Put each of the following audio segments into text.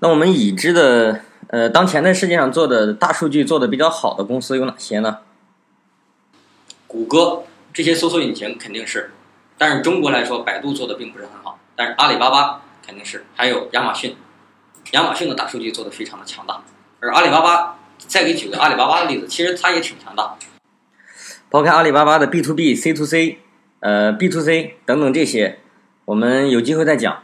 那我们已知的，呃，当前在世界上做的大数据做的比较好的公司有哪些呢？谷歌这些搜索引擎肯定是，但是中国来说，百度做的并不是很好，但是阿里巴巴肯定是，还有亚马逊，亚马逊的大数据做的非常的强大，而阿里巴巴，再给举个阿里巴巴的例子，其实它也挺强大。抛开阿里巴巴的 B to B、C to C，呃，B to C 等等这些，我们有机会再讲。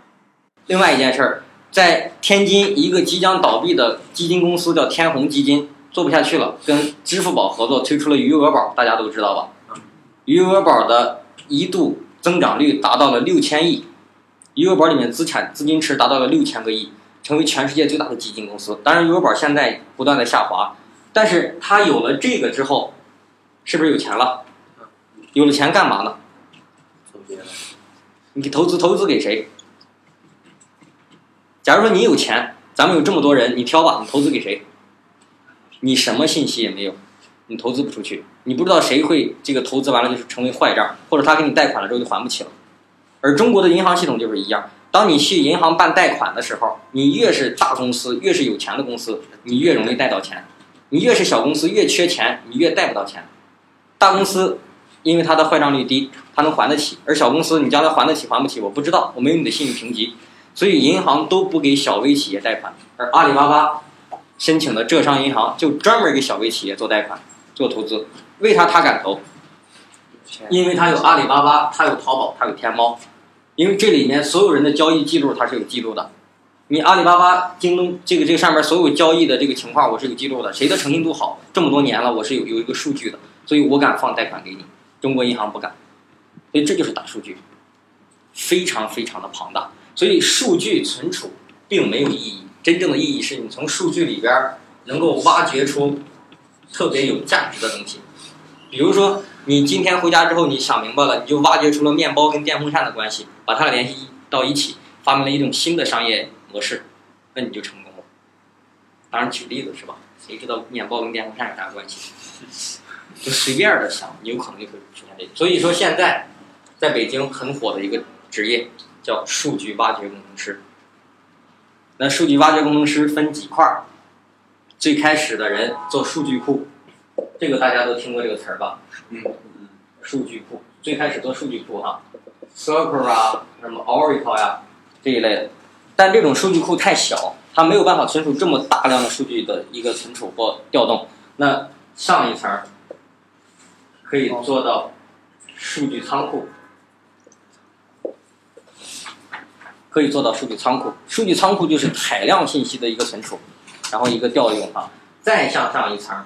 另外一件事儿，在天津一个即将倒闭的基金公司叫天弘基金，做不下去了，跟支付宝合作推出了余额宝，大家都知道吧？余额宝的一度增长率达到了六千亿，余额宝里面资产资金池达到了六千个亿，成为全世界最大的基金公司。当然，余额宝现在不断的下滑，但是它有了这个之后，是不是有钱了？有了钱干嘛呢？你投资投资给谁？假如说你有钱，咱们有这么多人，你挑吧，你投资给谁？你什么信息也没有，你投资不出去，你不知道谁会这个投资完了就是成为坏账，或者他给你贷款了之后就还不起了。而中国的银行系统就是一样，当你去银行办贷款的时候，你越是大公司，越是有钱的公司，你越容易贷到钱；你越是小公司，越缺钱，你越贷不到钱。大公司因为它的坏账率低，它能还得起；而小公司你将来还得起还不起，我不知道，我没有你的信誉评级。所以银行都不给小微企业贷款，而阿里巴巴申请的浙商银行就专门给小微企业做贷款、做投资。为啥他敢投？因为他有阿里巴巴，他有淘宝，他有天猫。因为这里面所有人的交易记录他是有记录的。你阿里巴巴、京东这个这个上面所有交易的这个情况我是有记录的，谁的诚信度好，这么多年了我是有有一个数据的，所以我敢放贷款给你。中国银行不敢，所以这就是大数据，非常非常的庞大。所以数据存储并没有意义，真正的意义是你从数据里边能够挖掘出特别有价值的东西。比如说，你今天回家之后，你想明白了，你就挖掘出了面包跟电风扇的关系，把它俩联系到一起，发明了一种新的商业模式，那你就成功了。当然，举例子是吧？谁知道面包跟电风扇有啥关系？就随便的想，你有可能就会出现这个。所以说，现在在北京很火的一个职业。叫数据挖掘工程师。那数据挖掘工程师分几块儿？最开始的人做数据库，这个大家都听过这个词儿吧？嗯嗯。数据库最开始做数据库哈，Circle 啊，什么 Oracle 呀这一类的。但这种数据库太小，它没有办法存储这么大量的数据的一个存储或调动。那上一层可以做到数据仓库。可以做到数据仓库，数据仓库就是海量信息的一个存储，然后一个调用啊。再向上一层，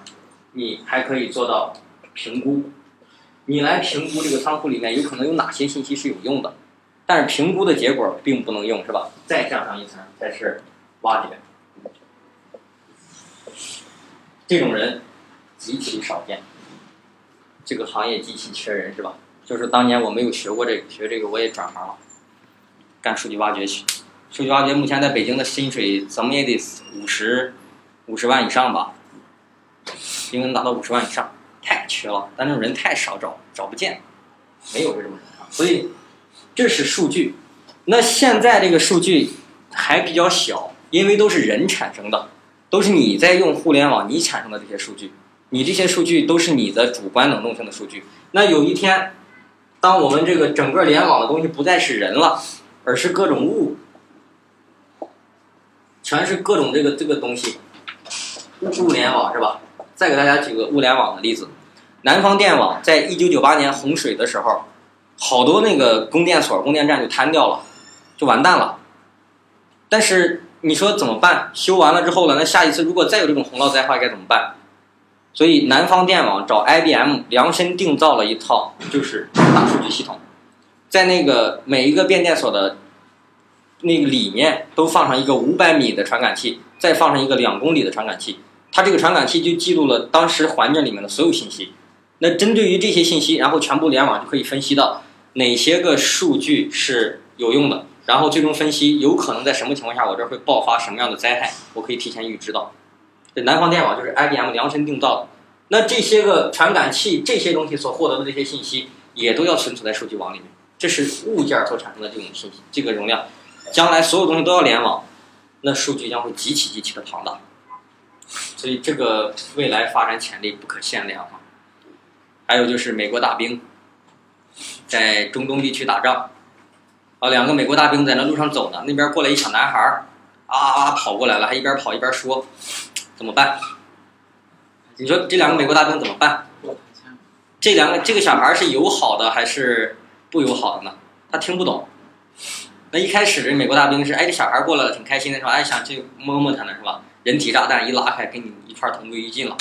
你还可以做到评估，你来评估这个仓库里面有可能有哪些信息是有用的，但是评估的结果并不能用，是吧？再向上一层才是挖掘，这种人极其少见，这个行业极其缺人，是吧？就是当年我没有学过这个，学这个我也转行了。干数据挖掘去，数据挖掘目前在北京的薪水怎么也得五十五十万以上吧，应该能达到五十万以上，太缺了，但这种人太少，找找不见，没有这种人啊。所以这是数据，那现在这个数据还比较小，因为都是人产生的，都是你在用互联网你产生的这些数据，你这些数据都是你的主观能动性的数据。那有一天，当我们这个整个联网的东西不再是人了。而是各种物，全是各种这个这个东西，物联网是吧？再给大家举个物联网的例子，南方电网在一九九八年洪水的时候，好多那个供电所、供电站就瘫掉了，就完蛋了。但是你说怎么办？修完了之后了，那下一次如果再有这种洪涝灾害该怎么办？所以南方电网找 IBM 量身定造了一套就是大数据系统。在那个每一个变电所的那个里面，都放上一个五百米的传感器，再放上一个两公里的传感器。它这个传感器就记录了当时环境里面的所有信息。那针对于这些信息，然后全部联网就可以分析到哪些个数据是有用的，然后最终分析有可能在什么情况下我这会爆发什么样的灾害，我可以提前预知到。这南方电网就是 IBM 量身定造的。那这些个传感器这些东西所获得的这些信息，也都要存储在数据网里面。这是物件所产生的这种信息，这个容量，将来所有东西都要联网。那数据将会极其极其的庞大。所以这个未来发展潜力不可限量啊！还有就是美国大兵在中东地区打仗，啊，两个美国大兵在那路上走呢，那边过来一小男孩儿，啊啊跑过来了，还一边跑一边说：“怎么办？”你说这两个美国大兵怎么办？这两个这个小孩是友好的还是不友好的呢？他听不懂。那一开始美国大兵是，哎，这小孩过来了，挺开心的是吧？哎，想去摸摸他呢是吧？人体炸弹一拉开，跟你一块同归于尽了。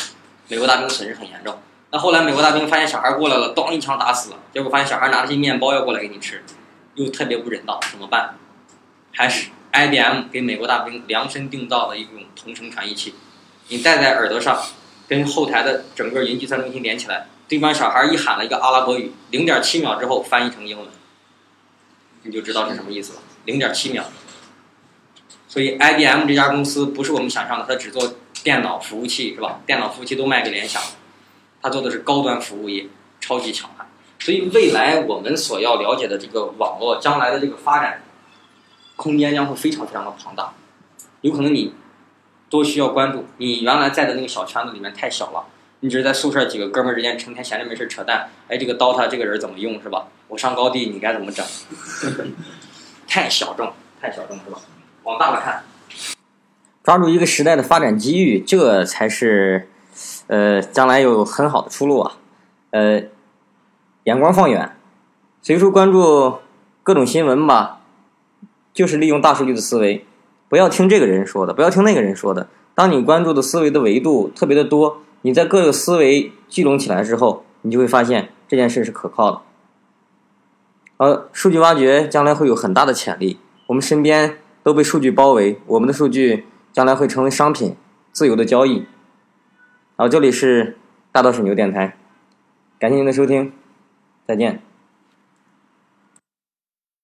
美国大兵损失很严重。那后来美国大兵发现小孩过来了，咣一枪打死了。结果发现小孩拿了些面包要过来给你吃，又特别不人道，怎么办？还是 IBM 给美国大兵量身定造的一种同声传译器，你戴在耳朵上，跟后台的整个云计算中心连起来，对方小孩一喊了一个阿拉伯语，零点七秒之后翻译成英文，你就知道是什么意思了。零点七秒。所以 IBM 这家公司不是我们想象的，它只做电脑服务器是吧？电脑服务器都卖给联想，它做的是高端服务业，超级强悍。所以未来我们所要了解的这个网络将来的这个发展空间将会非常非常的庞大，有可能你都需要关注。你原来在的那个小圈子里面太小了，你只是在宿舍几个哥们之间成天闲着没事扯淡。哎，这个 DOTA 这个人怎么用是吧？我上高地你该怎么整？太小众，太小众是吧？往大了看，抓住一个时代的发展机遇，这才是，呃，将来有很好的出路啊。呃，眼光放远，随处关注各种新闻吧，就是利用大数据的思维，不要听这个人说的，不要听那个人说的。当你关注的思维的维度特别的多，你在各个思维聚拢起来之后，你就会发现这件事是可靠的。而数据挖掘将来会有很大的潜力，我们身边。都被数据包围，我们的数据将来会成为商品，自由的交易。好，这里是大道水牛电台，感谢您的收听，再见。